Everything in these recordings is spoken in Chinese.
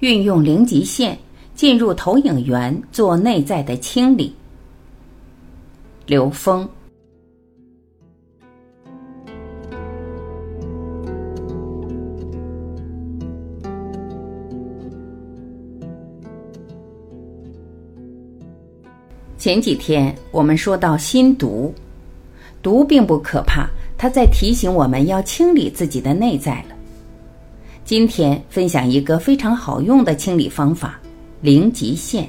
运用零极限进入投影源做内在的清理。刘峰。前几天我们说到心毒，毒并不可怕，它在提醒我们要清理自己的内在了。今天分享一个非常好用的清理方法——零极限。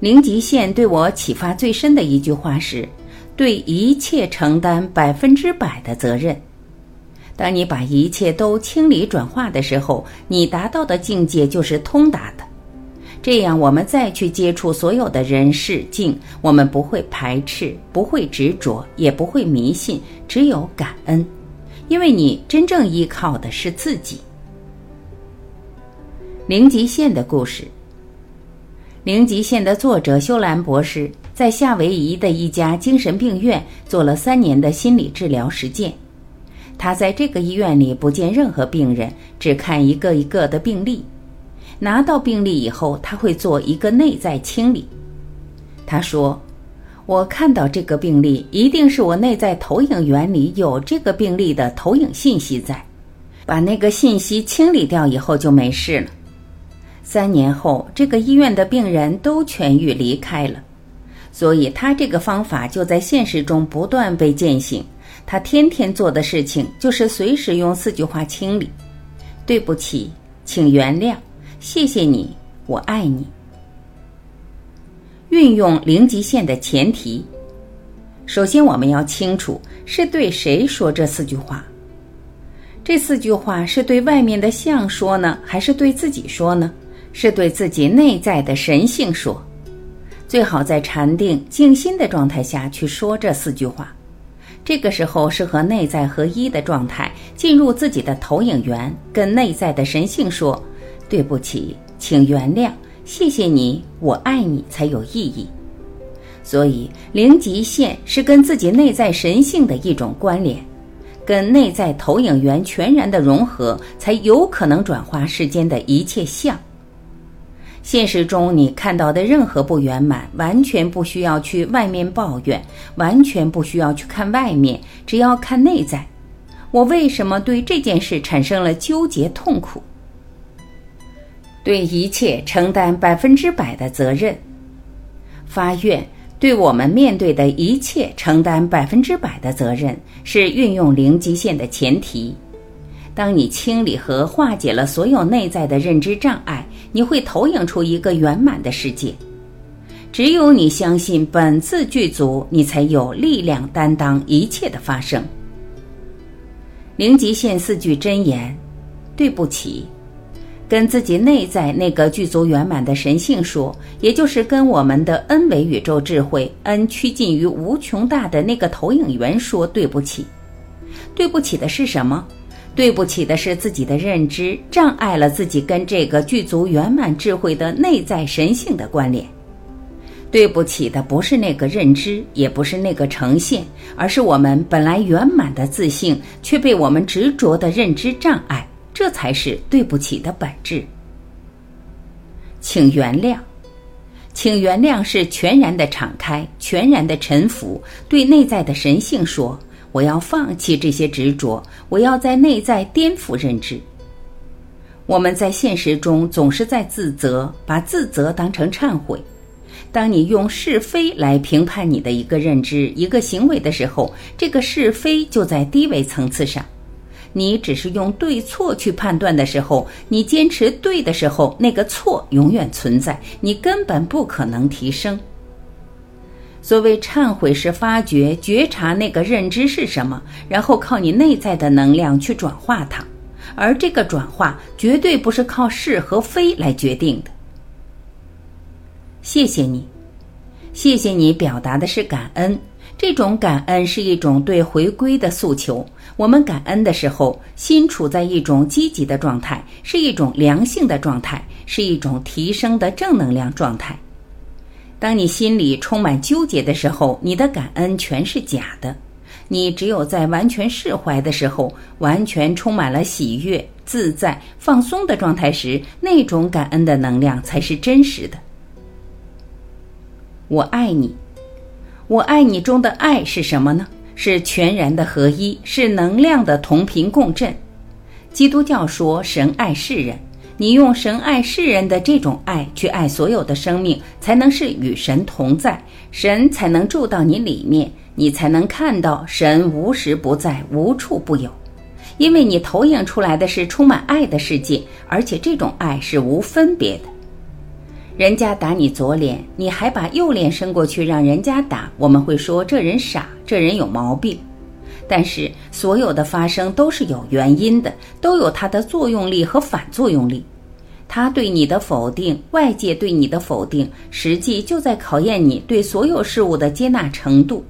零极限对我启发最深的一句话是：对一切承担百分之百的责任。当你把一切都清理转化的时候，你达到的境界就是通达的。这样，我们再去接触所有的人事境，我们不会排斥，不会执着，也不会迷信，只有感恩，因为你真正依靠的是自己。零极限的故事。零极限的作者修兰博士在夏威夷的一家精神病院做了三年的心理治疗实践。他在这个医院里不见任何病人，只看一个一个的病例。拿到病例以后，他会做一个内在清理。他说：“我看到这个病例，一定是我内在投影源里有这个病例的投影信息在。把那个信息清理掉以后，就没事了。”三年后，这个医院的病人都痊愈离开了。所以，他这个方法就在现实中不断被践行。他天天做的事情就是随时用四句话清理：“对不起，请原谅。”谢谢你，我爱你。运用零极限的前提，首先我们要清楚是对谁说这四句话。这四句话是对外面的相说呢，还是对自己说呢？是对自己内在的神性说。最好在禅定静心的状态下去说这四句话。这个时候是和内在合一的状态，进入自己的投影源，跟内在的神性说。对不起，请原谅，谢谢你，我爱你才有意义。所以零极限是跟自己内在神性的一种关联，跟内在投影源全然的融合，才有可能转化世间的一切相。现实中你看到的任何不圆满，完全不需要去外面抱怨，完全不需要去看外面，只要看内在。我为什么对这件事产生了纠结痛苦？对一切承担百分之百的责任，发愿对我们面对的一切承担百分之百的责任，是运用零极限的前提。当你清理和化解了所有内在的认知障碍，你会投影出一个圆满的世界。只有你相信本自具足，你才有力量担当一切的发生。零极限四句真言：对不起。跟自己内在那个具足圆满的神性说，也就是跟我们的 N 维宇宙智慧 N 趋近于无穷大的那个投影源说对不起。对不起的是什么？对不起的是自己的认知障碍了自己跟这个具足圆满智慧的内在神性的关联。对不起的不是那个认知，也不是那个呈现，而是我们本来圆满的自信却被我们执着的认知障碍。这才是对不起的本质。请原谅，请原谅是全然的敞开，全然的臣服，对内在的神性说：“我要放弃这些执着，我要在内在颠覆认知。”我们在现实中总是在自责，把自责当成忏悔。当你用是非来评判你的一个认知、一个行为的时候，这个是非就在低维层次上。你只是用对错去判断的时候，你坚持对的时候，那个错永远存在，你根本不可能提升。所谓忏悔是发觉、觉察那个认知是什么，然后靠你内在的能量去转化它，而这个转化绝对不是靠是和非来决定的。谢谢你，谢谢你表达的是感恩。这种感恩是一种对回归的诉求。我们感恩的时候，心处在一种积极的状态，是一种良性的状态，是一种提升的正能量状态。当你心里充满纠结的时候，你的感恩全是假的。你只有在完全释怀的时候，完全充满了喜悦，自在、放松的状态时，那种感恩的能量才是真实的。我爱你，我爱你中的爱是什么呢？是全然的合一，是能量的同频共振。基督教说神爱世人，你用神爱世人的这种爱去爱所有的生命，才能是与神同在，神才能住到你里面，你才能看到神无时不在，无处不有。因为你投影出来的是充满爱的世界，而且这种爱是无分别的。人家打你左脸，你还把右脸伸过去让人家打，我们会说这人傻，这人有毛病。但是所有的发生都是有原因的，都有它的作用力和反作用力。他对你的否定，外界对你的否定，实际就在考验你对所有事物的接纳程度。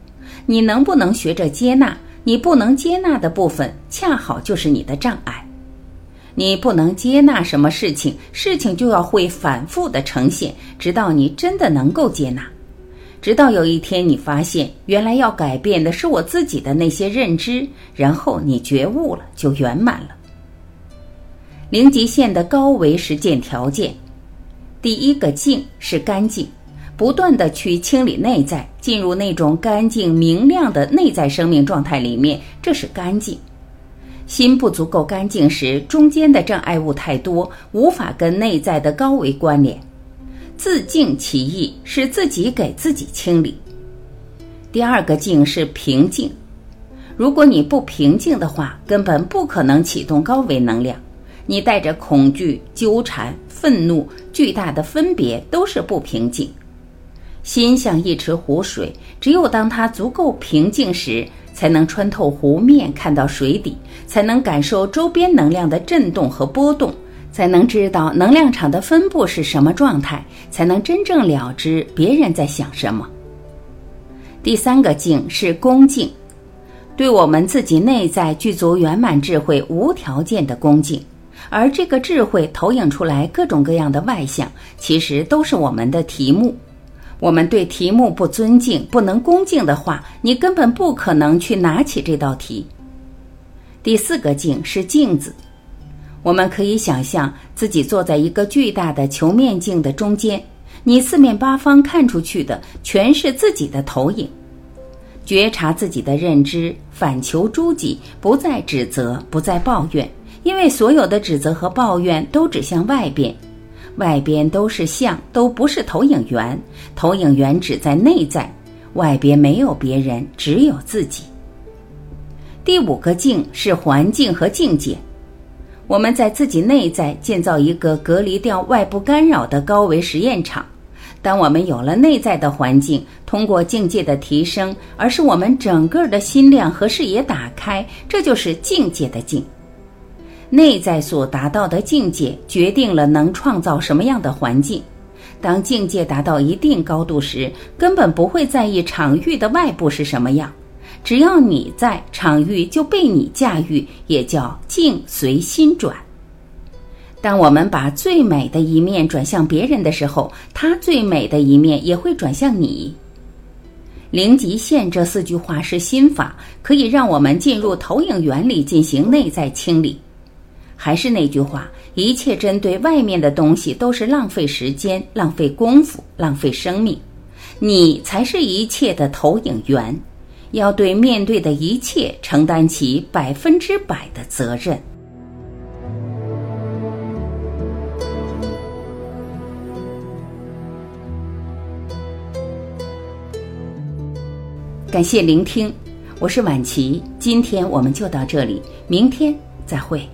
你能不能学着接纳？你不能接纳的部分，恰好就是你的障碍。你不能接纳什么事情，事情就要会反复的呈现，直到你真的能够接纳。直到有一天你发现，原来要改变的是我自己的那些认知，然后你觉悟了，就圆满了。零极限的高维实践条件，第一个净是干净。不断的去清理内在，进入那种干净明亮的内在生命状态里面，这是干净。心不足够干净时，中间的障碍物太多，无法跟内在的高维关联。自净其意是自己给自己清理。第二个静是平静。如果你不平静的话，根本不可能启动高维能量。你带着恐惧、纠缠、愤怒、巨大的分别，都是不平静。心像一池湖水，只有当它足够平静时，才能穿透湖面看到水底，才能感受周边能量的震动和波动，才能知道能量场的分布是什么状态，才能真正了知别人在想什么。第三个静是恭敬，对我们自己内在具足圆满智慧无条件的恭敬，而这个智慧投影出来各种各样的外象，其实都是我们的题目。我们对题目不尊敬、不能恭敬的话，你根本不可能去拿起这道题。第四个镜是镜子，我们可以想象自己坐在一个巨大的球面镜的中间，你四面八方看出去的全是自己的投影。觉察自己的认知，反求诸己，不再指责，不再抱怨，因为所有的指责和抱怨都指向外边。外边都是像，都不是投影源。投影源只在内在，外边没有别人，只有自己。第五个境是环境和境界。我们在自己内在建造一个隔离掉外部干扰的高维实验场。当我们有了内在的环境，通过境界的提升，而是我们整个的心量和视野打开，这就是境界的境。内在所达到的境界，决定了能创造什么样的环境。当境界达到一定高度时，根本不会在意场域的外部是什么样。只要你在，场域就被你驾驭，也叫境随心转。当我们把最美的一面转向别人的时候，他最美的一面也会转向你。零极限这四句话是心法，可以让我们进入投影原理进行内在清理。还是那句话，一切针对外面的东西都是浪费时间、浪费功夫、浪费生命。你才是一切的投影源，要对面对的一切承担起百分之百的责任。感谢聆听，我是晚琪，今天我们就到这里，明天再会。